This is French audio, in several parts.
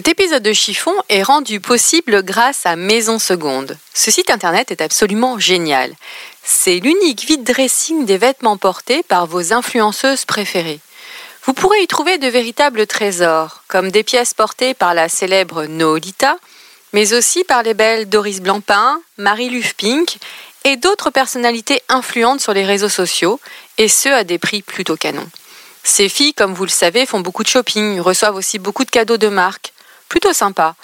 Cet épisode de chiffon est rendu possible grâce à Maison Seconde. Ce site internet est absolument génial. C'est l'unique vide dressing des vêtements portés par vos influenceuses préférées. Vous pourrez y trouver de véritables trésors, comme des pièces portées par la célèbre Noolita, mais aussi par les belles Doris Blancpain, Marie Pink et d'autres personnalités influentes sur les réseaux sociaux, et ce à des prix plutôt canons. Ces filles, comme vous le savez, font beaucoup de shopping, reçoivent aussi beaucoup de cadeaux de marque, plutôt sympa.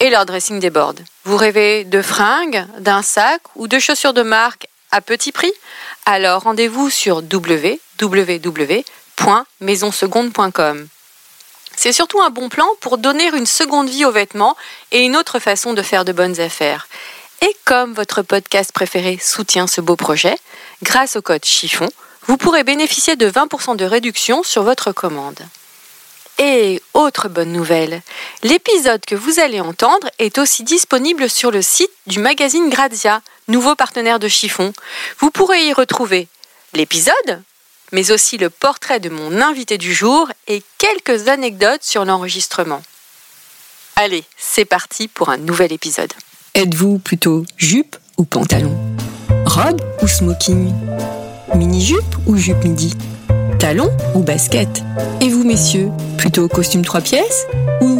Et leur dressing déborde. Vous rêvez de fringues, d'un sac ou de chaussures de marque à petit prix? Alors rendez-vous sur www.maisonseconde.com. C'est surtout un bon plan pour donner une seconde vie aux vêtements et une autre façon de faire de bonnes affaires. Et comme votre podcast préféré soutient ce beau projet, grâce au code chiffon, vous pourrez bénéficier de 20% de réduction sur votre commande. Et autre bonne nouvelle, l'épisode que vous allez entendre est aussi disponible sur le site du magazine Grazia, nouveau partenaire de Chiffon. Vous pourrez y retrouver l'épisode, mais aussi le portrait de mon invité du jour et quelques anecdotes sur l'enregistrement. Allez, c'est parti pour un nouvel épisode. Êtes-vous plutôt jupe ou pantalon? Robe ou smoking? Mini-jupe ou jupe midi? Talon ou basket? Et vous, messieurs, plutôt costume trois pièces ou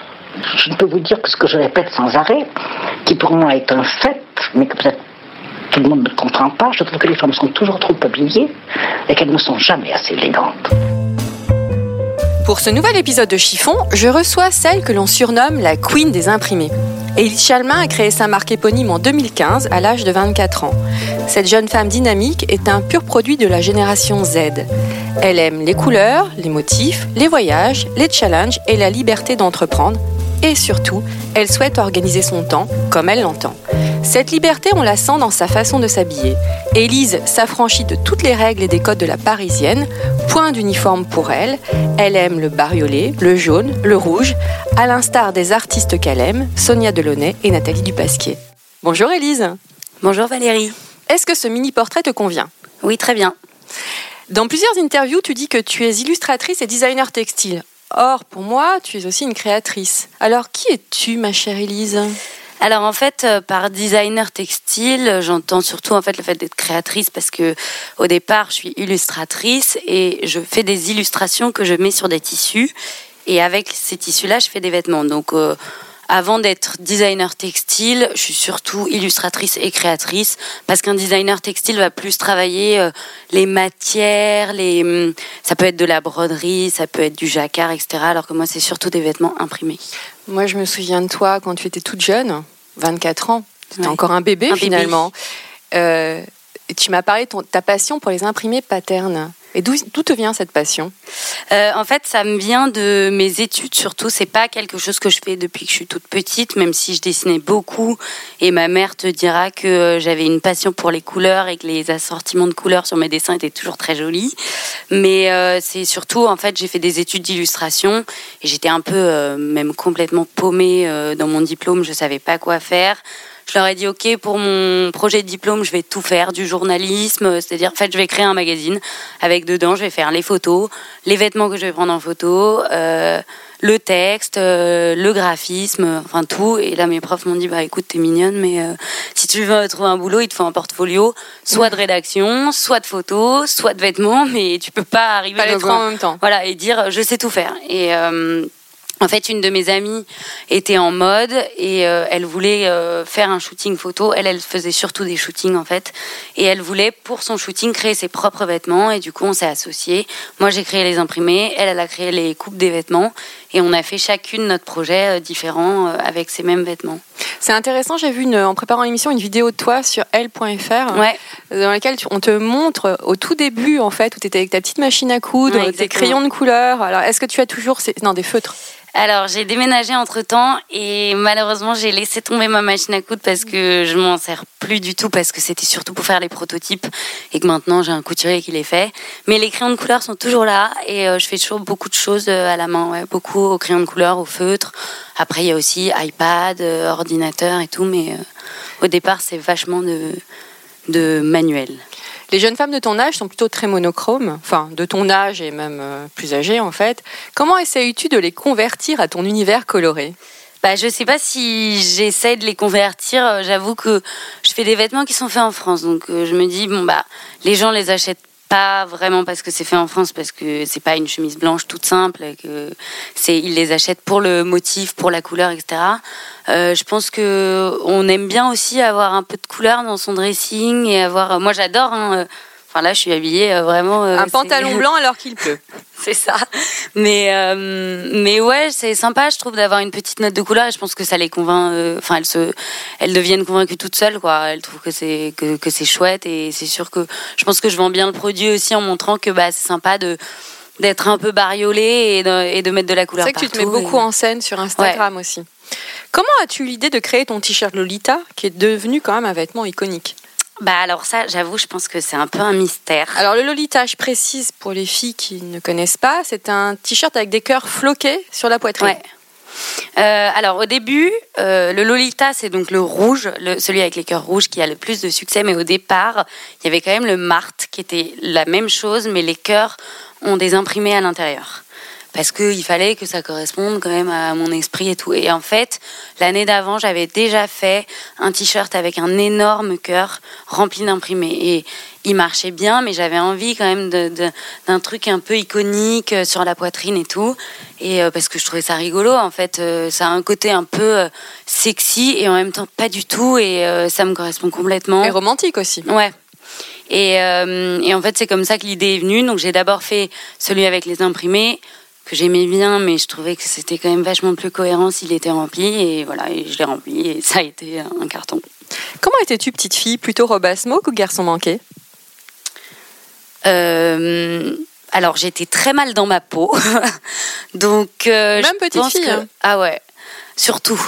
je ne peux vous dire que ce que je répète sans arrêt, qui pour moi est un fait, mais que peut-être tout le monde ne comprend pas, je trouve que les femmes sont toujours trop habillées et qu'elles ne sont jamais assez élégantes. Pour ce nouvel épisode de Chiffon, je reçois celle que l'on surnomme la Queen des imprimés. Élise Chalmin a créé sa marque éponyme en 2015 à l'âge de 24 ans. Cette jeune femme dynamique est un pur produit de la génération Z. Elle aime les couleurs, les motifs, les voyages, les challenges et la liberté d'entreprendre. Et surtout, elle souhaite organiser son temps comme elle l'entend. Cette liberté, on la sent dans sa façon de s'habiller. Élise s'affranchit de toutes les règles et des codes de la parisienne. Point d'uniforme pour elle. Elle aime le bariolé, le jaune, le rouge, à l'instar des artistes qu'elle aime, Sonia Delaunay et Nathalie Dupasquier. Bonjour Élise. Bonjour Valérie. Est-ce que ce mini-portrait te convient? Oui, très bien. Dans plusieurs interviews, tu dis que tu es illustratrice et designer textile. Or, pour moi, tu es aussi une créatrice. Alors, qui es-tu, ma chère Élise? Alors en fait, euh, par designer textile, j'entends surtout en fait le fait d'être créatrice parce que au départ, je suis illustratrice et je fais des illustrations que je mets sur des tissus et avec ces tissus-là, je fais des vêtements. Donc euh, avant d'être designer textile, je suis surtout illustratrice et créatrice parce qu'un designer textile va plus travailler euh, les matières, les hum, ça peut être de la broderie, ça peut être du jacquard, etc. Alors que moi, c'est surtout des vêtements imprimés. Moi, je me souviens de toi quand tu étais toute jeune, 24 ans. Tu étais encore un bébé finalement. Euh, tu m'as parlé de ta passion pour les imprimés paternes. Et d'où te vient cette passion? Euh, En fait, ça me vient de mes études surtout. C'est pas quelque chose que je fais depuis que je suis toute petite, même si je dessinais beaucoup. Et ma mère te dira que euh, j'avais une passion pour les couleurs et que les assortiments de couleurs sur mes dessins étaient toujours très jolis. Mais euh, c'est surtout, en fait, j'ai fait des études d'illustration et j'étais un peu, même complètement paumée dans mon diplôme. Je savais pas quoi faire. Je leur ai dit ok pour mon projet de diplôme, je vais tout faire du journalisme, c'est-à-dire en fait je vais créer un magazine avec dedans je vais faire les photos, les vêtements que je vais prendre en photo, euh, le texte, euh, le graphisme, enfin tout. Et là mes profs m'ont dit bah écoute t'es mignonne mais euh, si tu veux trouver un boulot il te faut un portfolio, soit de rédaction, soit de photos, soit de vêtements, mais tu peux pas arriver pas les trois en même temps. Voilà et dire je sais tout faire et en fait, une de mes amies était en mode et euh, elle voulait euh, faire un shooting photo. Elle, elle faisait surtout des shootings en fait. Et elle voulait, pour son shooting, créer ses propres vêtements. Et du coup, on s'est associés. Moi, j'ai créé les imprimés. Elle, elle a créé les coupes des vêtements. Et on a fait chacune notre projet différent avec ces mêmes vêtements. C'est intéressant, j'ai vu en préparant l'émission une vidéo de toi sur L.fr ouais. dans laquelle on te montre au tout début en fait où tu étais avec ta petite machine à coudre, tes crayons de couleur. Alors est-ce que tu as toujours ces... non des feutres? Alors, j'ai déménagé entre temps et malheureusement, j'ai laissé tomber ma machine à coudre parce que je m'en sers plus du tout parce que c'était surtout pour faire les prototypes et que maintenant j'ai un couturier qui les fait. Mais les crayons de couleur sont toujours là et euh, je fais toujours beaucoup de choses euh, à la main, beaucoup au crayon de couleur, au feutre. Après, il y a aussi iPad, euh, ordinateur et tout, mais au départ, c'est vachement de, de manuel. Les jeunes femmes de ton âge sont plutôt très monochromes, enfin de ton âge et même euh, plus âgées en fait. Comment essayes-tu de les convertir à ton univers coloré? Bah, je sais pas si j'essaie de les convertir. Euh, j'avoue que je fais des vêtements qui sont faits en France, donc euh, je me dis bon bah les gens les achètent pas vraiment parce que c'est fait en France, parce que c'est pas une chemise blanche toute simple, que c'est ils les achètent pour le motif, pour la couleur, etc. je pense que on aime bien aussi avoir un peu de couleur dans son dressing et avoir. Moi, j'adore. Hein, Enfin là, je suis habillée euh, vraiment. Euh, un pantalon blanc alors qu'il pleut. c'est ça. Mais euh, mais ouais, c'est sympa, je trouve, d'avoir une petite note de couleur. Et je pense que ça les convainc. Enfin, elles se, elles deviennent convaincues toutes seules, quoi. Elles trouvent que c'est que, que c'est chouette et c'est sûr que je pense que je vends bien le produit aussi en montrant que bah c'est sympa de d'être un peu bariolé et de, et de mettre de la couleur. C'est que tu te mets beaucoup en scène sur Instagram aussi. Comment as-tu eu l'idée de créer ton t-shirt Lolita, qui est devenu quand même un vêtement iconique bah alors ça, j'avoue, je pense que c'est un peu un mystère. Alors le Lolita, je précise pour les filles qui ne connaissent pas, c'est un t-shirt avec des cœurs floqués sur la poitrine. Ouais. Euh, alors au début, euh, le Lolita, c'est donc le rouge, le, celui avec les cœurs rouges qui a le plus de succès. Mais au départ, il y avait quand même le Marthe qui était la même chose, mais les cœurs ont des imprimés à l'intérieur parce qu'il fallait que ça corresponde quand même à mon esprit et tout. Et en fait, l'année d'avant, j'avais déjà fait un t-shirt avec un énorme cœur rempli d'imprimés. Et il marchait bien, mais j'avais envie quand même d'un truc un peu iconique euh, sur la poitrine et tout. Et euh, parce que je trouvais ça rigolo, en fait, euh, ça a un côté un peu sexy et en même temps pas du tout. Et ça me correspond complètement. Et romantique aussi. Ouais. Et, et en fait, c'est comme ça que l'idée est venue. Donc j'ai d'abord fait celui avec les imprimés que j'aimais bien, mais je trouvais que c'était quand même vachement plus cohérent s'il était rempli. Et voilà, et je l'ai rempli et ça a été un carton. Comment étais-tu petite fille? Plutôt robe smoke ou garçon manqué? Euh, Alors j'étais très mal dans ma peau. Donc, euh, Même petite fille hein. Ah ouais, surtout.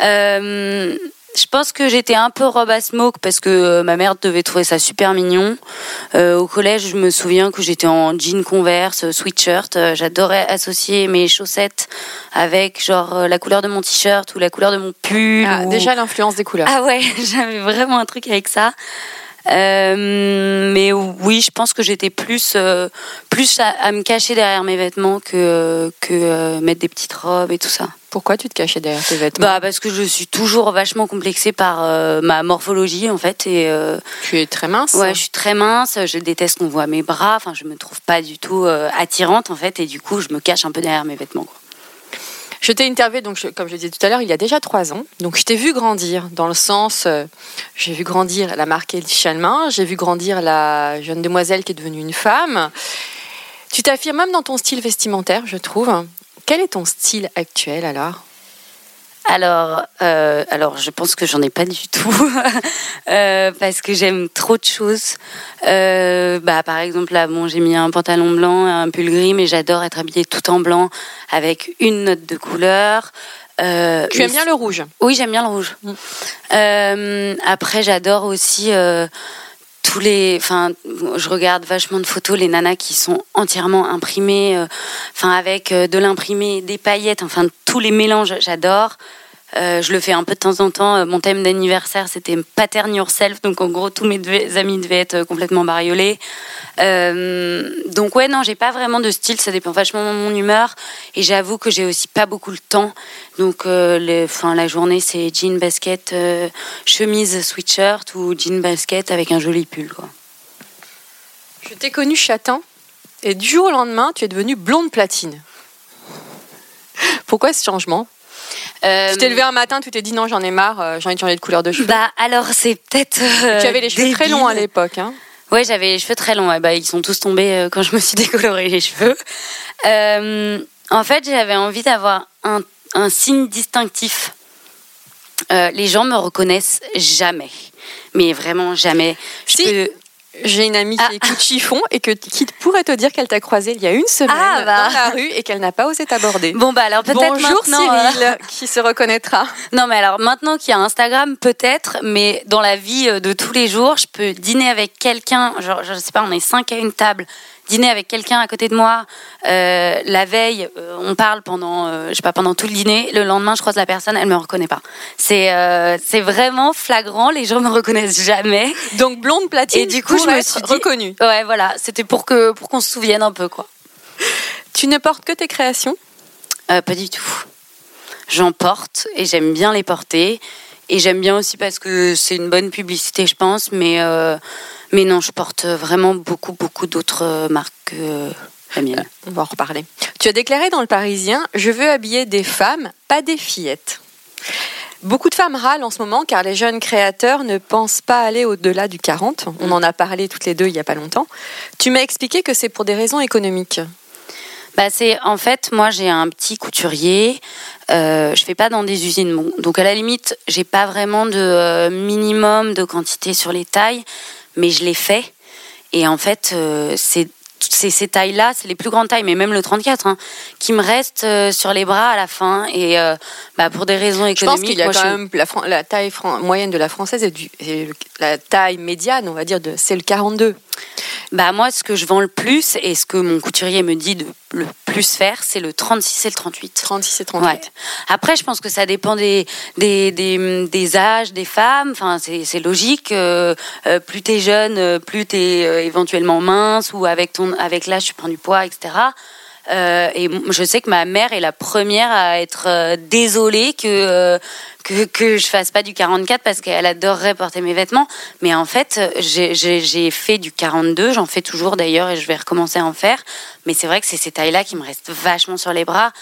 Euh, je pense que j'étais un peu robe à smoke parce que euh, ma mère devait trouver ça super mignon. Euh, au collège, je me souviens que j'étais en jean converse, euh, sweatshirt. J'adorais associer mes chaussettes avec genre la couleur de mon t-shirt ou la couleur de mon pull. Ah, Déjà l'influence des couleurs. Ah ouais, j'avais vraiment un truc avec ça. Euh, mais oui, je pense que j'étais plus plus à, me cacher derrière mes vêtements que que mettre des petites robes et tout ça. Pourquoi tu te cachais derrière tes vêtements? Bah parce que je suis toujours vachement complexée par euh, ma morphologie en fait et euh, tu es très mince. Ouais, je suis très mince. Je déteste qu'on voit mes bras. Enfin, je me trouve pas du tout euh, attirante en fait et du coup, je me cache un peu derrière mes vêtements. Je t'ai interviewé, donc comme je disais tout à l'heure, il y a déjà trois ans. Donc je t'ai vu grandir dans le sens, j'ai vu grandir la marque Elie Chalmin, j'ai vu grandir la jeune demoiselle qui est devenue une femme. Tu t'affirmes même dans ton style vestimentaire, je trouve. Quel est ton style actuel alors? Alors, euh, alors, je pense que j'en ai pas du tout euh, parce que j'aime trop de choses. Euh, bah, par exemple, là, bon, j'ai mis un pantalon blanc, un pull gris, mais j'adore être habillée tout en blanc avec une note de couleur. tu aimes bien le rouge? Oui, j'aime bien le rouge. Mm. après, j'adore aussi les, je regarde vachement de photos, les nanas qui sont entièrement imprimées, euh, enfin, avec euh, de l'imprimé, des paillettes, enfin, tous les mélanges, j'adore. Euh, je le fais un peu de temps en temps. Mon thème d'anniversaire, c'était Pattern Yourself. Donc, en gros, tous mes amis devaient être complètement bariolés. Euh, donc, ouais, non, j'ai pas vraiment de style. Ça dépend vachement de mon humeur. Et j'avoue que j'ai aussi pas beaucoup le temps. Donc, euh, la journée, c'est jean, basket, chemise, sweatshirt ou jean, basket avec un joli pull. Je t'ai connu châtain. Et du jour au lendemain, tu es devenue blonde platine. Pourquoi ce changement? Euh, tu t'es levé un matin, tu t'es dit non, j'en ai marre, euh, j'ai envie de changer de couleur de cheveux. Bah alors c'est peut-être. Euh, tu avais les cheveux très longs à l'époque, hein Ouais, j'avais les cheveux très longs. bah, ils sont tous tombés quand je me suis décoloré les cheveux. En fait, j'avais envie d'avoir un, un signe distinctif. Euh, les gens me reconnaissent jamais, mais vraiment jamais. Je Si. peux- J'ai une amie qui Ah. écoute chiffon et que, qui pourrait te dire qu'elle t'a croisé il y a une semaine Ah, bah. dans la rue et qu'elle n'a pas osé t'aborder. Bon bah alors peut-être Bonjour maintenant. euh, Cyril, qui se reconnaîtra. Non, mais alors maintenant qu'il y a Instagram, peut-être, mais dans la vie euh, de tous les jours, je peux dîner avec quelqu'un, genre, je sais pas, on est cinq à une table, dîner avec quelqu'un à côté de moi, euh, la veille, euh, on parle pendant, euh, je sais pas, pendant tout le dîner, le lendemain, je croise la personne, elle me reconnaît pas. C'est c'est vraiment flagrant, les gens me reconnaissent jamais. Donc blonde platine Et du coup, je me suis dit- reconnue. Ouais, voilà, c'était pour que pour qu'on se souvienne un peu, quoi. Tu ne portes que tes créations? Pas du tout. J'en porte et j'aime bien les porter. Et j'aime bien aussi parce que c'est une bonne publicité, je pense. Mais, mais non, je porte vraiment beaucoup, beaucoup d'autres euh, marques que euh, la mienne. On va en reparler. Tu as déclaré dans le Parisien Je veux habiller des femmes, pas des fillettes. Beaucoup de femmes râlent en ce moment car les jeunes créateurs ne pensent pas aller au-delà du 40. On en a parlé toutes les deux il n'y a pas longtemps. Tu m'as expliqué que c'est pour des raisons économiques. Bah, c'est en fait, moi j'ai un petit couturier. Euh, je fais pas dans des usines, bon, donc à la limite, j'ai pas vraiment de euh, minimum de quantité sur les tailles, mais je les fais. Et en fait, euh, c'est ces tailles-là, c'est les plus grandes tailles, mais même le 34, hein, qui me restent euh, sur les bras à la fin. Et euh, bah, pour des raisons Je pense économiques, qu'il y a moi, quand je- même la, taille moyenne de la française et, du, et le- la taille médiane, on va dire, c'est le 42. Bah moi, ce que je vends le plus et ce que mon couturier me dit de le plus faire, c'est le 36 et le 38. 36 et 38. Ouais. Après, je pense que ça dépend des, des, des, des âges des femmes. Enfin, c'est logique. Euh, euh, plus t'es jeune, euh, plus t'es éventuellement mince ou avec ton avec l'âge tu prends du poids, etc. Euh, et je sais que ma mère est la première à être euh, désolée que, euh, que que je fasse pas du 44 parce qu'elle adorerait porter mes vêtements. Mais en fait, j'ai- fait du 42, j'en fais toujours d'ailleurs et je vais recommencer à en faire. Mais c'est vrai que c'est ces tailles-là qui me restent vachement sur les bras.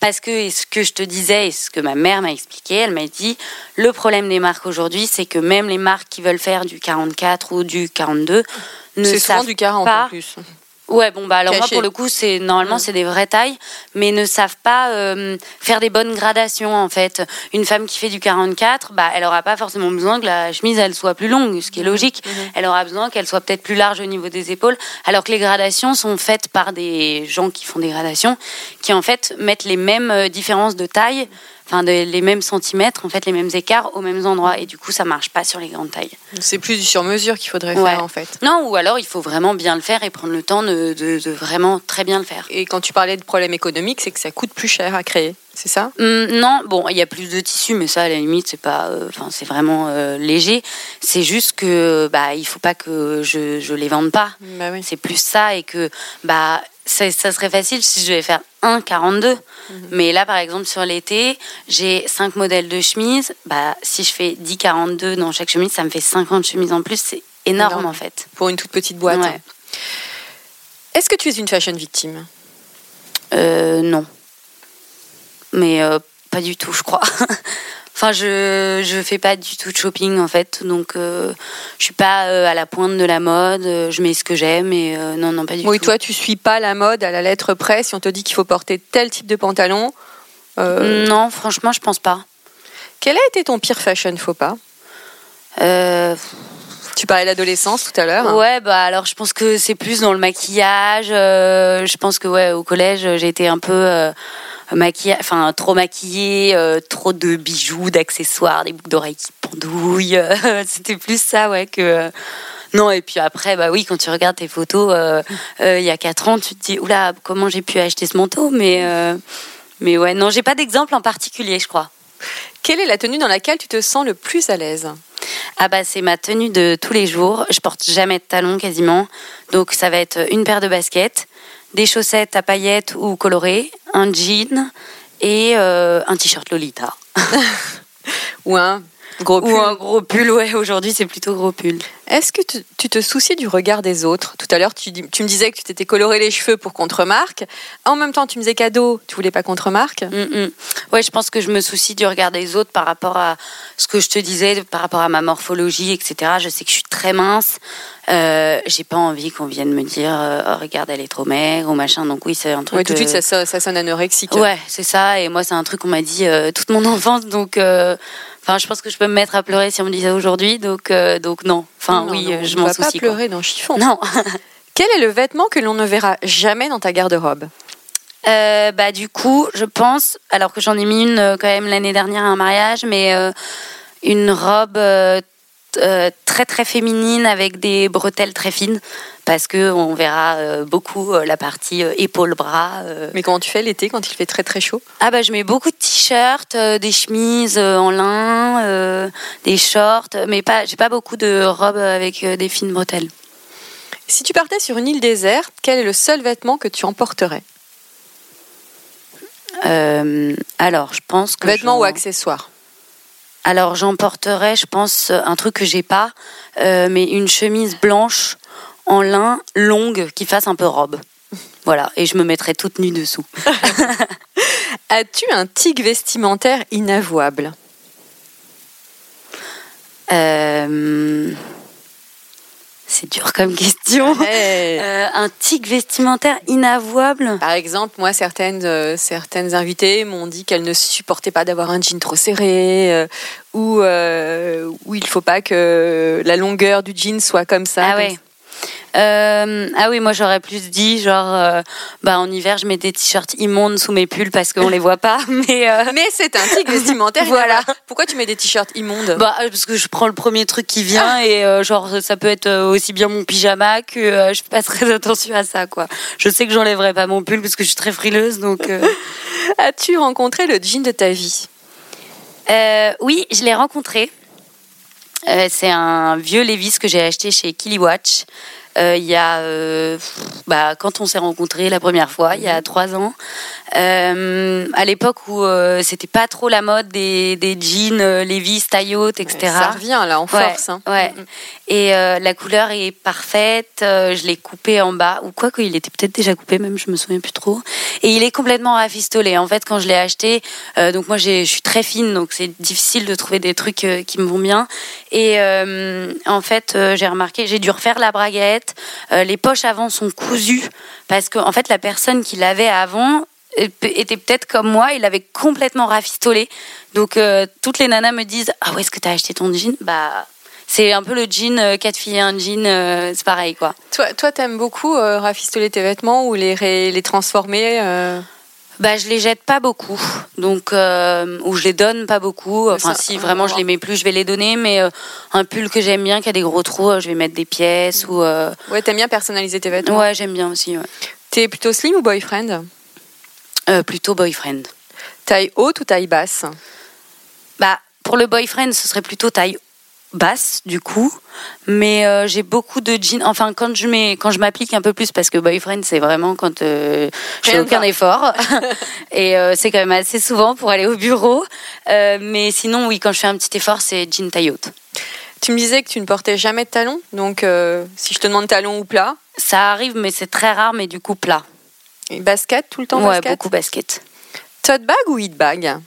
Parce que et ce que je te disais et ce que ma mère m'a expliqué, elle m'a dit le problème des marques aujourd'hui, c'est que même les marques qui veulent faire du 44 ou du 42 ne savent du 40 pas en plus. Ouais, bon bah alors moi pour le coup c'est normalement c'est des vraies tailles, mais ne savent pas euh, faire des bonnes gradations en fait. Une femme qui fait du 44, bah elle aura pas forcément besoin que la chemise elle soit plus longue, ce qui est logique. Elle aura besoin qu'elle soit peut-être plus large au niveau des épaules, alors que les gradations sont faites par des gens qui font des gradations, qui en fait mettent les mêmes euh, différences de taille, enfin de- les mêmes centimètres, en fait les mêmes écarts aux mêmes endroits, et du coup ça marche pas sur les grandes tailles. C'est plus du sur-mesure qu'il faudrait Ouais. faire en fait. Non, ou alors il faut vraiment bien le faire et prendre le temps de, de- de vraiment très bien le faire. Et quand tu parlais de problème économique, c'est que ça coûte plus cher à créer, c'est ça? Hum, non, bon, il y a plus de tissu, mais ça, à la limite, c'est pas, euh, enfin, c'est vraiment euh, léger. C'est juste que, bah, il faut pas que je, je les vende pas. Bah oui. C'est plus ça et que, bah, ça, ça serait facile si je devais faire un 42. Mais là, par exemple, sur l'été, j'ai cinq modèles de chemises. Bah, si je fais 10 42 dans chaque chemise, ça me fait 50 chemises en plus. C'est énorme, Énorme. en fait. Pour une toute petite boîte. Ouais. Est-ce que tu es une fashion victime? Euh, non. Mais euh, pas du tout, je crois. enfin, je je fais pas du tout de shopping en fait, donc euh, je suis pas euh, à la pointe de la mode. euh, Je mets ce que j'aime et euh, non, non, pas du Oui, tout. toi, tu suis pas la mode à la lettre près. Si on te dit qu'il faut porter tel type de pantalon, Non, franchement, je pense pas. quel a été ton pire fashion faux pas Tu parlais d'adolescence tout à l'heure. ouais, bah alors je pense que c'est plus dans le maquillage. je pense que ouais, au collège, j'ai été un peu enfin trop maquillée, euh, trop de bijoux, d'accessoires, des boucles d'oreilles qui pendouillent. euh, C'était plus ça, ouais, que. euh, non, et puis après, bah oui, quand tu regardes tes photos euh, il y a 4 ans, tu te dis, oula, comment j'ai pu acheter ce manteau Mais, mais ouais, non, j'ai pas d'exemple en particulier, je crois. Quelle est la tenue dans laquelle tu te sens le plus à l'aise? Ah bah c'est ma tenue de tous les jours. Je porte jamais de talons quasiment. Donc ça va être une paire de baskets, des chaussettes à paillettes ou colorées, un jean et euh, un t-shirt Lolita. Ou un Gros pull. Ou un gros pull, ouais, aujourd'hui c'est plutôt gros pull. Est-ce que tu, tu te soucies du regard des autres? Tout à l'heure, tu me disais que tu t'étais coloré les cheveux pour qu'on te remarque. En même temps, tu me disais cadeau, tu voulais pas qu'on te remarque. Mm, mm. Ouais, je pense que je me soucie du regard des autres par rapport à ce que je te disais, par rapport à ma morphologie, etc. Je sais que je suis très mince. Euh, J'ai pas envie qu'on vienne me dire euh, oh, regarde, elle est trop maigre ou machin. Donc oui, c'est un truc. Ouais, tout de suite, euh, ça, sonne- ça sonne anorexique. Ouais, c'est ça. Et moi, c'est un truc qu'on m'a dit toute mon enfance. Donc, enfin, je pense que je peux me mettre à pleurer si on me dit ça aujourd'hui. Donc, euh, donc non. Enfin, Non, oui, non, je m'en va pas soucie. quoi. pleurer dans chiffon. Non. Quel est le vêtement que l'on ne verra jamais dans ta garde-robe? Euh, bah du coup, je pense, alors que j'en ai mis une quand même l'année dernière à un mariage, mais euh, une robe euh, très très féminine avec des bretelles très fines, parce que on verra euh, beaucoup euh, la partie épaule-bras. Mais comment tu fais l'été quand il fait très très chaud? Ah bah je mets beaucoup de t-shirts, des chemises en lin, des shorts, mais pas, j'ai pas beaucoup de robes avec des fines bretelles. Si tu partais sur une île déserte, quel est le seul vêtement que tu emporterais? Alors je pense que Vêtement j'en- ou accessoire Alors j'emporterais, je pense, un truc que j'ai pas, euh, mais une chemise blanche en lin longue qui fasse un peu robe. Voilà, et je me mettrais toute nue dessous. As-tu un tic vestimentaire inavouable? Euh, C'est dur comme question. Hey. Euh, un tic vestimentaire inavouable. Par exemple, moi, certaines, euh, certaines invitées m'ont dit qu'elles ne supportaient pas d'avoir un jean trop serré euh, ou où il faut pas que la longueur du jean soit comme ça. Ah comme ouais. Euh, ah oui, moi j'aurais plus dit genre, euh, bah en hiver je mets des t-shirts immondes sous mes pulls parce qu'on les voit pas, mais euh. Mais c'est un tic vestimentaire. Voilà. Pourquoi tu mets des t-shirts immondes? Bah, parce que je prends le premier truc qui vient et genre ça peut être aussi bien mon pyjama que je fais pas très attention à ça quoi. Je sais que j'enlèverai pas mon pull parce que je suis très frileuse donc. As-tu rencontré le jean de ta vie? Oui, je l'ai rencontré. Euh, c'est un vieux Levis que j'ai acheté chez Kiliwatch. Euh, il y a, euh, bah, quand on s'est rencontrés la première fois, il y a trois ans, euh, à l'époque où c'était pas trop la mode des, des jeans Levi's, taille haute, etc. Ça revient là en Ouais, force. hein. ouais. Et euh, la couleur est parfaite. je l'ai coupé en bas, ou quoi qu'il était peut-être déjà coupé, même je me souviens plus trop. Et il est complètement rafistolé. En fait, quand je l'ai acheté, euh, donc moi je suis très fine, donc c'est difficile de trouver des trucs euh, qui me vont bien. Et euh, en fait, j'ai remarqué, j'ai dû refaire la braguette. Euh, les poches avant sont cousues parce que en fait la personne qui l'avait avant euh, était peut-être comme moi, il avait complètement rafistolé. Donc euh, toutes les nanas me disent ah où est-ce que t'as acheté ton jean? Bah c'est un peu le jean euh, quatre filles et un jean, c'est pareil quoi. Toi, toi, t'aimes beaucoup rafistoler tes vêtements ou les, les transformer Bah je les jette pas beaucoup, donc euh, ou je les donne pas beaucoup. Enfin ça, si vraiment je les mets plus, je vais les donner. Mais euh, un pull que j'aime bien, qui a des gros trous, euh, je vais mettre des pièces ou euh, Ouais, t'aimes bien personnaliser tes vêtements. ouais j'aime bien aussi. Ouais. T'es plutôt slim ou boyfriend? Plutôt boyfriend. Taille haute ou taille basse? Bah, pour le boyfriend, ce serait plutôt taille basse du coup, mais euh, j'ai beaucoup de jeans. Enfin, quand je mets, quand je m'applique un peu plus, parce que boyfriend, c'est vraiment quand euh, je fais aucun effort, et euh, c'est quand même assez souvent pour aller au bureau. Mais sinon, oui, quand je fais un petit effort, c'est jean taille haute. Tu me disais que tu ne portais jamais de talons, donc si je te demande talons ou plat, Ça arrive, mais c'est très rare, mais du coup plat. et basket tout le temps ouais, basket? beaucoup basket. Tote bag ou hit bag?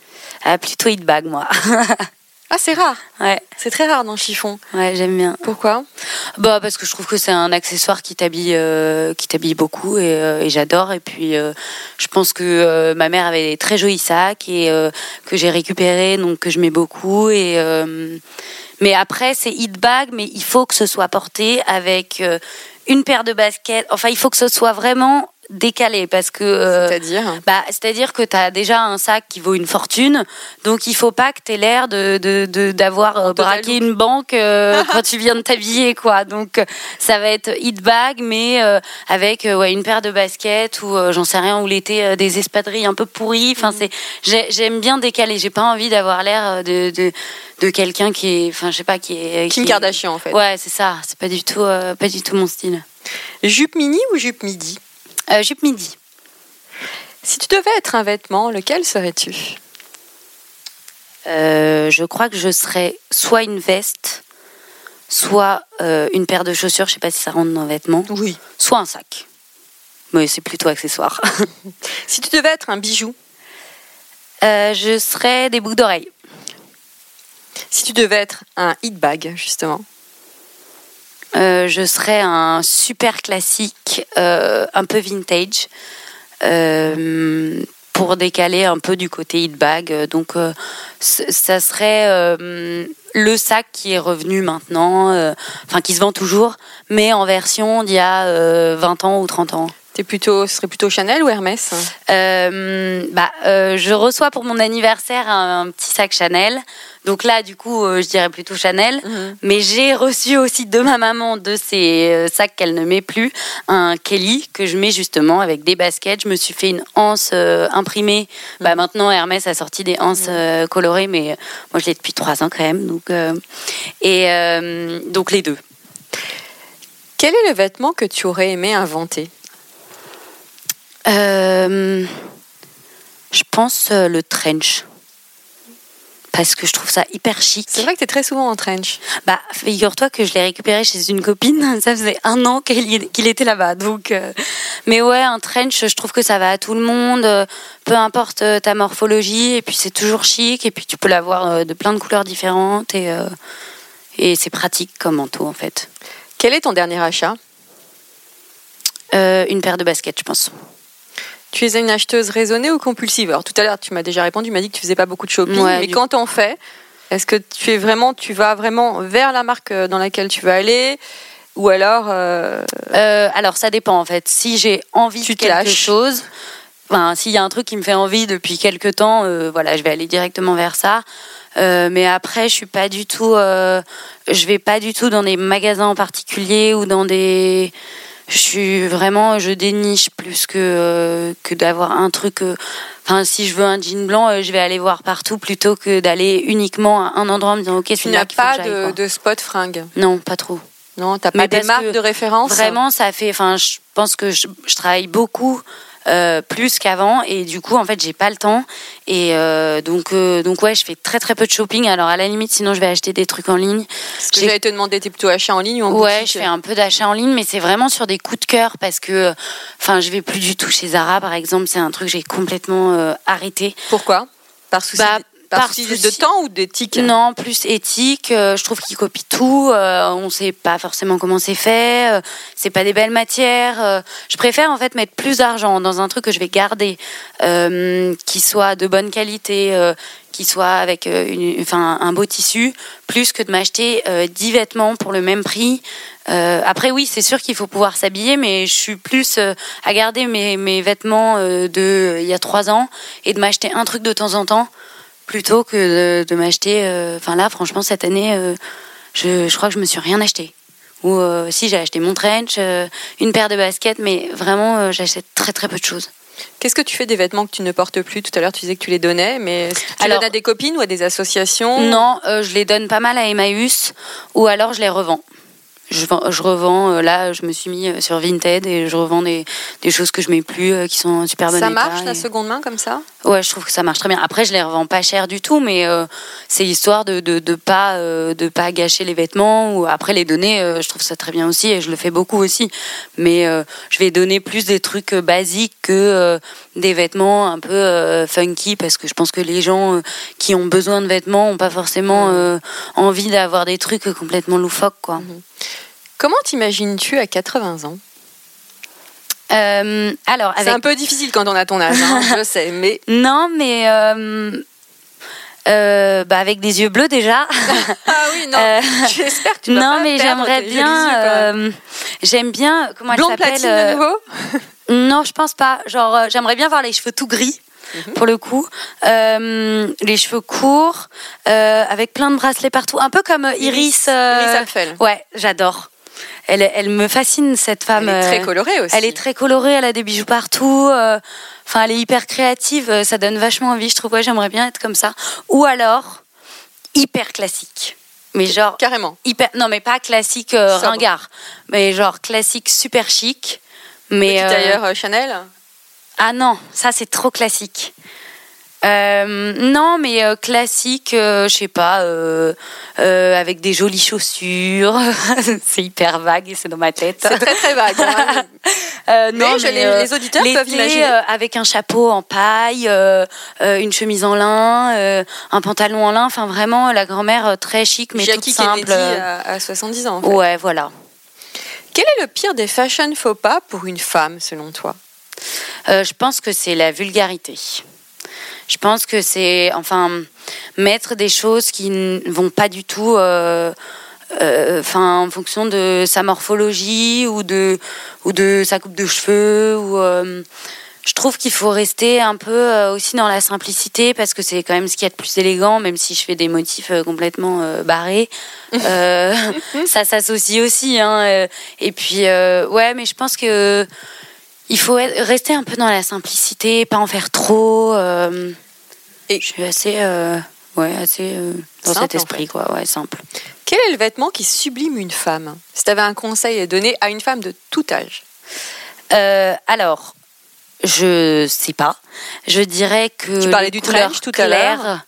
Ah, plutôt hit bag, moi. Ah, c'est rare. ouais, C'est très rare dans le chiffon. ouais, j'aime bien. Pourquoi? Bah parce que je trouve que c'est un accessoire qui t'habille euh, qui t'habille beaucoup et, euh, et j'adore et puis euh, je pense que ma mère avait des très jolis sacs et que j'ai récupéré donc que je mets beaucoup et mais après c'est hit bag mais il faut que ce soit porté avec une paire de baskets enfin il faut que ce soit vraiment décalé parce que euh, C'est-à-dire bah, c'est-à-dire que tu as déjà un sac qui vaut une fortune, donc il faut pas que tu aies l'air de, d'avoir euh, braqué une banque euh, quand tu viens de t'habiller, quoi. Donc ça va être hit bag, mais euh, avec ouais, une paire de baskets ou j'en sais rien, ou l'été des espadrilles un peu pourries. Enfin, c'est, j'ai- j'aime bien décaler. J'ai pas envie d'avoir l'air de, de, de quelqu'un qui est, enfin, je sais pas, qui est. Kim qui est- Kardashian en fait. Ouais, c'est ça. C'est pas du tout, pas du tout mon style. Jupe mini ou jupe midi? Euh, jupe midi. Si tu devais être un vêtement, lequel serais-tu? Euh, je crois que je serais soit une veste, soit euh, une paire de chaussures, je sais pas si ça rentre dans vêtements, Oui. soit un sac. Mais c'est plutôt accessoire. Si tu devais être un bijou, Euh, je serais des boucles d'oreilles. si tu devais être un hit bag, justement. Euh, je serais un super classique, euh, un peu vintage, euh, pour décaler un peu du côté hit bag. Donc, ça serait le sac qui est revenu maintenant, enfin qui se vend toujours, mais en version d'il y a euh, 20 ans ou 30 ans. T'es plutôt, ce serait plutôt Chanel ou Hermès? Euh, bah, euh, je reçois pour mon anniversaire un, un petit sac Chanel. Donc là, du coup, euh, je dirais plutôt Chanel. Mhm. Mais j'ai reçu aussi de ma maman, de ces sacs qu'elle ne met plus, un Kelly que je mets justement avec des baskets. Je me suis fait une anse imprimée. Bah, maintenant, Hermès a sorti des anses euh, colorées, mais moi, je l'ai depuis trois ans quand même. Donc, et donc les deux. Quel est le vêtement que tu aurais aimé inventer? Euh, je pense euh, le trench. Parce que je trouve ça hyper chic. C'est vrai que tu es très souvent en trench. Bah, figure-toi que je l'ai récupéré chez une copine. Ça faisait un an qu'il était là-bas. Donc, euh, mais ouais, un trench, je trouve que ça va à tout le monde. Peu importe ta morphologie. Et puis c'est toujours chic. Et puis tu peux l'avoir de plein de couleurs différentes. Et, euh, et c'est pratique comme manteau en fait. Quel est ton dernier achat? Euh, une paire de baskets, je pense. Tu es une acheteuse raisonnée ou compulsive? Alors tout à l'heure, tu m'as déjà répondu, tu m'as dit que tu faisais pas beaucoup de shopping. Ouais, mais du- quand on fait, est-ce que tu es vraiment, tu vas vraiment vers la marque euh, dans laquelle tu veux aller? Ou alors euh, Euh, alors ça dépend en fait. Si j'ai envie Tu de quelque lâches. chose, enfin s'il y a un truc qui me fait envie depuis quelque temps, euh, voilà, je vais aller directement vers ça. Euh, mais après, je suis pas du tout, euh, je vais pas du tout dans des magasins en particulier ou dans des. Je suis vraiment, je déniche plus que euh, que d'avoir un truc. euh, Enfin, si je veux un jean blanc, euh, je vais aller voir partout plutôt que d'aller uniquement à un endroit en me disant ok, c'est là n'as qu'il faut pas que de, de spot fringue Non, pas trop. Non, t'as pas des marques que de référence? Vraiment, ça fait. Enfin, je pense que je, je travaille beaucoup euh, plus qu'avant et du coup, en fait, j'ai pas le temps et euh, donc euh, donc ouais, je fais très très peu de shopping. Alors à la limite, sinon je vais acheter des trucs en ligne. Parce que j'allais te demander, t'es plutôt achat en ligne ou en Ouais, boutique je fais un peu d'achat en ligne, mais c'est vraiment sur des coups de cœur parce que, enfin, je vais plus du tout chez Zara, par exemple. C'est un truc que j'ai complètement euh, arrêté. Pourquoi? Par souci, Bah, par par souci de temps ou d'éthique? Non, plus éthique. euh, je trouve qu'ils copient tout. euh, on sait pas forcément comment c'est fait. euh, c'est pas des belles matières. je préfère en fait mettre plus d'argent dans un truc que je vais garder, euh, qui soit de bonne qualité, euh, qui soit avec une, enfin, un beau tissu, plus que de m'acheter euh, 10 vêtements pour le même prix. Euh, après, oui, c'est sûr qu'il faut pouvoir s'habiller, mais je suis plus euh, à garder mes, mes vêtements de il y a trois ans et de m'acheter un truc de temps en temps plutôt que de, de m'acheter. euh, Enfin là, franchement, cette année, euh, je, je crois que je me suis rien acheté. Ou euh, si j'ai acheté mon trench, une paire de baskets, mais vraiment, j'achète très très peu de choses. Qu'est-ce que tu fais des vêtements que tu ne portes plus? Tout à l'heure, tu disais que tu les donnais, mais que tu les Alors- donnes à des copines ou à des associations? Non, euh, je les donne pas mal à Emmaüs, ou alors je les revends. Je, vends- je revends, euh, là, je me suis mis euh, sur Vinted et je revends des, des choses que je mets plus, euh, qui sont en super bon Ça état marche et- la seconde main comme ça? Ouais, je trouve que ça marche très bien. Après, je les revends pas cher du tout, mais euh, c'est histoire de de, de pas euh, de pas gâcher les vêtements ou après les donner. euh, je trouve ça très bien aussi et je le fais beaucoup aussi. Mais je vais donner plus des trucs basiques que des vêtements un peu funky parce que je pense que les gens qui ont besoin de vêtements ont pas forcément envie d'avoir des trucs complètement loufoques, quoi. Comment t'imagines-tu à 80 ans? Euh, alors, C'est un peu difficile quand on a ton âge, hein, je sais, mais non, mais euh, euh, bah avec des yeux bleus déjà. ah oui, non, j'espère que tu non, pas mais j'aimerais bien. J'aime bien. Comment elle s'appelle platine de nouveau? Non, je pense pas. Genre, j'aimerais bien voir les cheveux tout gris. Mhm. Pour le coup, les cheveux courts, avec plein de bracelets partout, un peu comme Iris. Iris Apfel. Ouais, j'adore. Elle, elle me fascine cette femme. Elle est très euh, colorée aussi. elle est très colorée, elle a des bijoux partout. euh, Enfin, elle est hyper créative. euh, Ça donne vachement envie. Je trouve. Ouais, j'aimerais bien être comme ça. Ou alors hyper classique. Mais genre Carrément. hyper. Non, mais pas classique euh, ringard. Mais genre classique super chic. Mais euh, Chanel ah non, ça c'est trop classique. Euh, non, mais euh, classique, euh, je sais pas, euh, avec des jolies chaussures. c'est hyper vague et c'est dans ma tête. C'est très très vague. hein. Mais non, je- les, euh, les auditeurs peuvent imaginer. avec un chapeau en paille, une chemise en lin, un pantalon en lin. Enfin, vraiment, la grand-mère très chic, mais toute Jackie simple. Kennedy à, à 70 ans. en fait. Ouais, voilà. Quel est le pire des fashion faux pas pour une femme, selon toi? Je pense que c'est la vulgarité. Je pense que c'est, enfin, mettre des choses qui ne vont pas du tout, euh, euh, enfin, en fonction de sa morphologie ou de, ou de sa coupe de cheveux. Ou, euh, je trouve qu'il faut rester un peu euh, aussi dans la simplicité parce que c'est quand même ce qu'il y a de plus élégant, même si je fais des motifs complètement barrés. Ça s'associe aussi. Hein, et puis, ouais, mais je pense que il faut rester un peu dans la simplicité, pas en faire trop. euh, Et- je suis assez, euh, ouais, assez euh, dans Simple, cet en esprit, quoi, ouais, simple. Quel est le vêtement qui sublime une femme? Si tu avais un conseil à donner à une femme de tout âge? Alors, je sais pas. Je dirais que Tu parlais du trench tout à l'heure.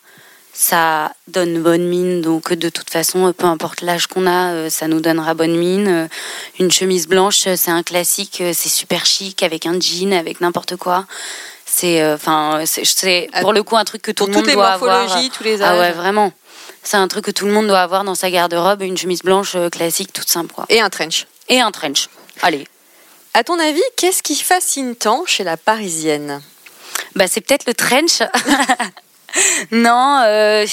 Ça donne bonne mine, donc de toute façon, peu importe l'âge qu'on a, euh, ça nous donnera bonne mine. Euh, Une chemise blanche, euh, c'est un classique, euh, c'est super chic avec un jean, avec n'importe quoi. C'est, euh, enfin, c'est pour le coup un truc que tout le monde doit avoir. morphologies, tous les âges. Ah ouais, vraiment. C'est un truc que tout le monde doit avoir dans sa garde-robe, une chemise blanche euh, classique, toute simple, quoi. Et un trench. Et un trench. Allez. À ton avis, qu'est-ce qui fascine tant chez la Parisienne? Bah, c'est peut-être le trench. non, euh,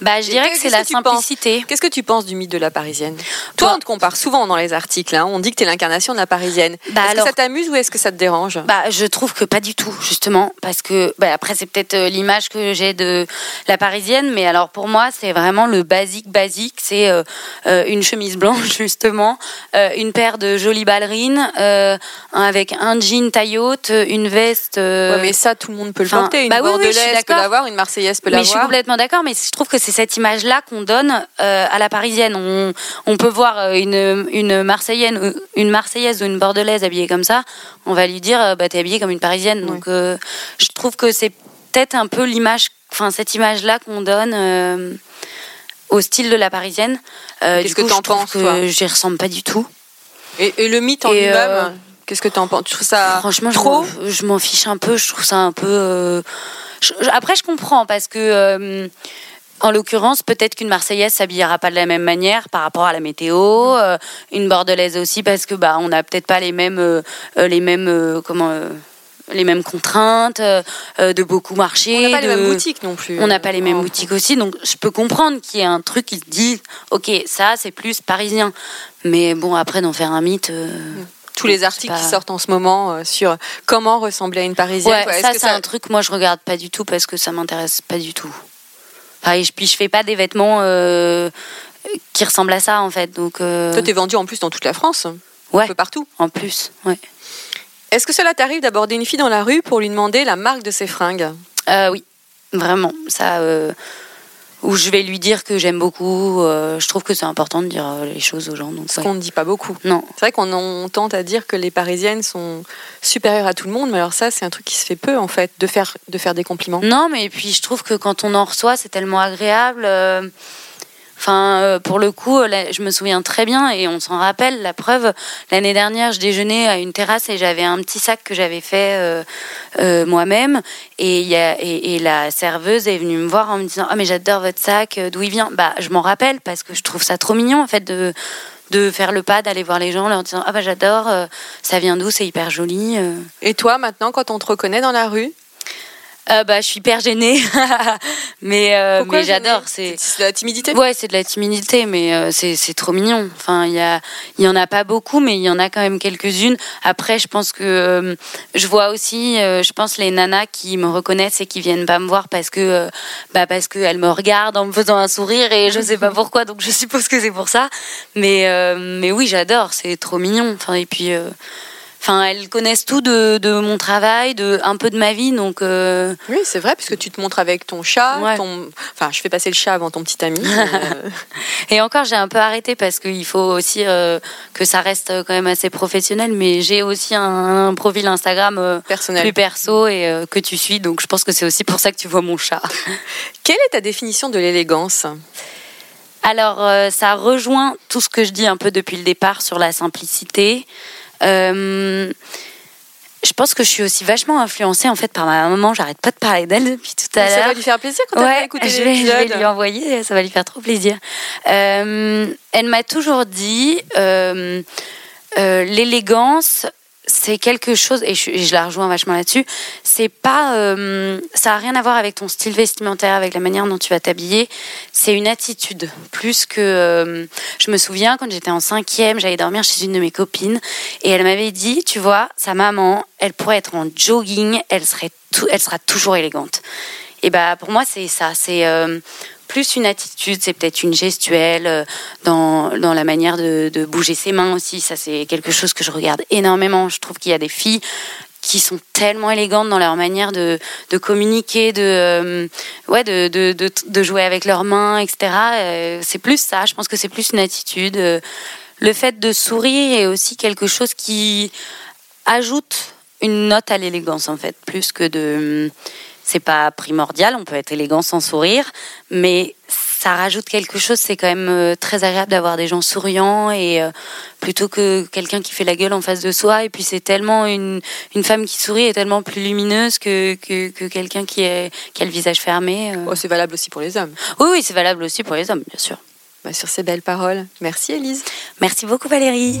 bah, je dirais que c'est la que simplicité. Qu'est-ce que tu penses du mythe de la Parisienne? Toi, Bah- on te compare souvent dans les articles. hein. On dit que tu es l'incarnation de la Parisienne. Bah est-ce alors- que ça t'amuse ou est-ce que ça te dérange? Bah, je trouve que pas du tout, justement, parce que bah, après c'est peut-être euh, l'image que j'ai de la parisienne, mais alors pour moi c'est vraiment le basique basique, c'est euh, euh, une chemise blanche justement, euh, une paire de jolies ballerines, euh, avec un jean taille haute, une veste. Ouais, mais ça, tout le monde peut le porter. Une bah oui, oui, bordelaise peut l'avoir, une marseillaise peut Mais je suis l'avoir. complètement d'accord, mais je trouve que c'est cette image-là qu'on donne euh, à la parisienne. On, on peut voir euh, une, une marseillaise, une marseillaise ou une bordelaise habillée comme ça, on va lui dire, euh, bah t'es habillée comme une parisienne. Donc euh, je trouve que c'est peut-être un peu l'image, enfin cette image-là qu'on donne euh, au style de la parisienne. Qu'est-ce que t'en penses, que j'y ressemble pas du tout. Et, et le mythe en lui-même, qu'est-ce que tu en penses? Tu trouves ça Franchement, je trop je m'en fiche un peu. Je trouve ça un peu. je- je- après, je comprends parce que. euh, en l'occurrence, peut-être qu'une Marseillaise s'habillera pas de la même manière par rapport à la météo, euh, une Bordelaise aussi parce que bah on n'a peut-être pas les mêmes euh, euh, les mêmes euh, comment les mêmes contraintes de beaucoup marcher. On n'a pas les de- mêmes boutiques non plus. on n'a pas les mêmes boutiques aussi, donc je peux comprendre qu'il y ait un truc qui dit, ok, ça c'est plus parisien. Mais bon, après d'en faire un mythe. euh, Tous les articles pas- qui sortent en ce moment sur comment ressembler à une Parisienne. Ouais, quoi. Est-ce ça c'est un truc moi je regarde pas du tout parce que ça m'intéresse pas du tout. Enfin, et je- puis je fais pas des vêtements euh, qui ressemblent à ça en fait, donc euh, Toi, t'es vendu en plus dans toute la France, un ouais, peu partout. en plus, ouais. Est-ce que cela t'arrive d'aborder une fille dans la rue pour lui demander la marque de ses fringues? Euh, oui, vraiment, ça. Où je vais lui dire que j'aime beaucoup. euh, je trouve que c'est important de dire euh, les choses aux gens. Donc, Ce ouais. qu'on ne dit pas beaucoup. Non. C'est vrai qu'on on tente à dire que les Parisiennes sont supérieures à tout le monde, mais alors ça, c'est un truc qui se fait peu, en fait, de faire, de faire des compliments. Non, mais puis je trouve que quand on en reçoit, c'est tellement agréable. euh, Enfin, euh, pour le coup, là, je me souviens très bien et on s'en rappelle. La preuve, l'année dernière, je déjeunais à une terrasse et j'avais un petit sac que j'avais fait euh, euh, moi-même. Et, la serveuse est venue me voir en me disant Ah, mais j'adore votre sac, euh, d'où il vient? Bah, je m'en rappelle parce que je trouve ça trop mignon en fait de de faire le pas, d'aller voir les gens, leur disant ah bah j'adore, euh, ça vient d'où, c'est hyper joli. euh. Et toi, maintenant, quand on te reconnaît dans la rue, Euh, bah je suis hyper gênée, mais euh, mais j'adore. C'est de la timidité Ouais, c'est de la timidité, mais euh, c'est trop mignon. Enfin, il y a, il y en a pas beaucoup, mais il y en a quand même quelques-unes. Après, je pense que euh, je vois aussi, je pense les nanas qui me reconnaissent et qui viennent pas me voir parce que, bah parce que elles me regardent en me faisant un sourire et je sais pas pourquoi, donc je suppose que c'est pour ça. Mais mais oui, j'adore, c'est trop mignon. Enfin et puis. Enfin, elles connaissent tout de, de, mon travail, de un peu de ma vie, donc. Euh, oui, c'est vrai, puisque tu te montres avec ton chat. Ton... Enfin, je fais passer le chat avant ton petit ami. Euh. Et encore, j'ai un peu arrêté parce qu'il faut aussi euh, que ça reste quand même assez professionnel. Mais j'ai aussi un, profil Instagram Personnel. plus perso et que tu suis, donc je pense que c'est aussi pour ça que tu vois mon chat. Quelle est ta définition de l'élégance? Alors, ça rejoint tout ce que je dis un peu depuis le départ sur la simplicité, je pense que je suis aussi vachement influencée en fait par ma maman. J'arrête pas de parler d'elle depuis tout à l'heure. Ça va lui faire plaisir quand ouais, elle va écouter je vais, je vais lui envoyer, ça va lui faire trop plaisir. Euh, elle m'a toujours dit euh, euh, l'élégance, c'est quelque chose, et je, la rejoins vachement là-dessus, c'est pas, euh, ça a rien à voir avec ton style vestimentaire, avec la manière dont tu vas t'habiller, c'est une attitude, plus que, euh, je me souviens quand j'étais en cinquième, j'allais dormir chez une de mes copines, et elle m'avait dit, tu vois, sa maman, elle pourrait être en jogging, elle serait tout, elle sera toujours élégante. Et bah pour moi c'est ça, c'est euh, plus une attitude, c'est peut-être une gestuelle euh, dans, dans la manière de, bouger ses mains aussi. Ça, c'est quelque chose que je regarde énormément. Je trouve qu'il y a des filles qui sont tellement élégantes dans leur manière de, communiquer, de, euh, ouais, de, de, de, jouer avec leurs mains, etc. Euh, c'est plus ça, je pense que c'est plus une attitude. Le fait de sourire est aussi quelque chose qui ajoute une note à l'élégance, en fait, plus que de c'est pas primordial, on peut être élégant sans sourire, mais ça rajoute quelque chose. C'est quand même euh, très agréable d'avoir des gens souriants et euh, plutôt que quelqu'un qui fait la gueule en face de soi. Et puis c'est tellement une, une femme qui sourit est tellement plus lumineuse que, que, que quelqu'un qui, est, qui a le visage fermé. Euh. Oh, c'est valable aussi pour les hommes. Oui, oui, c'est valable aussi pour les hommes, bien sûr. Bah, sur ces belles paroles, merci Elise. Merci beaucoup Valérie.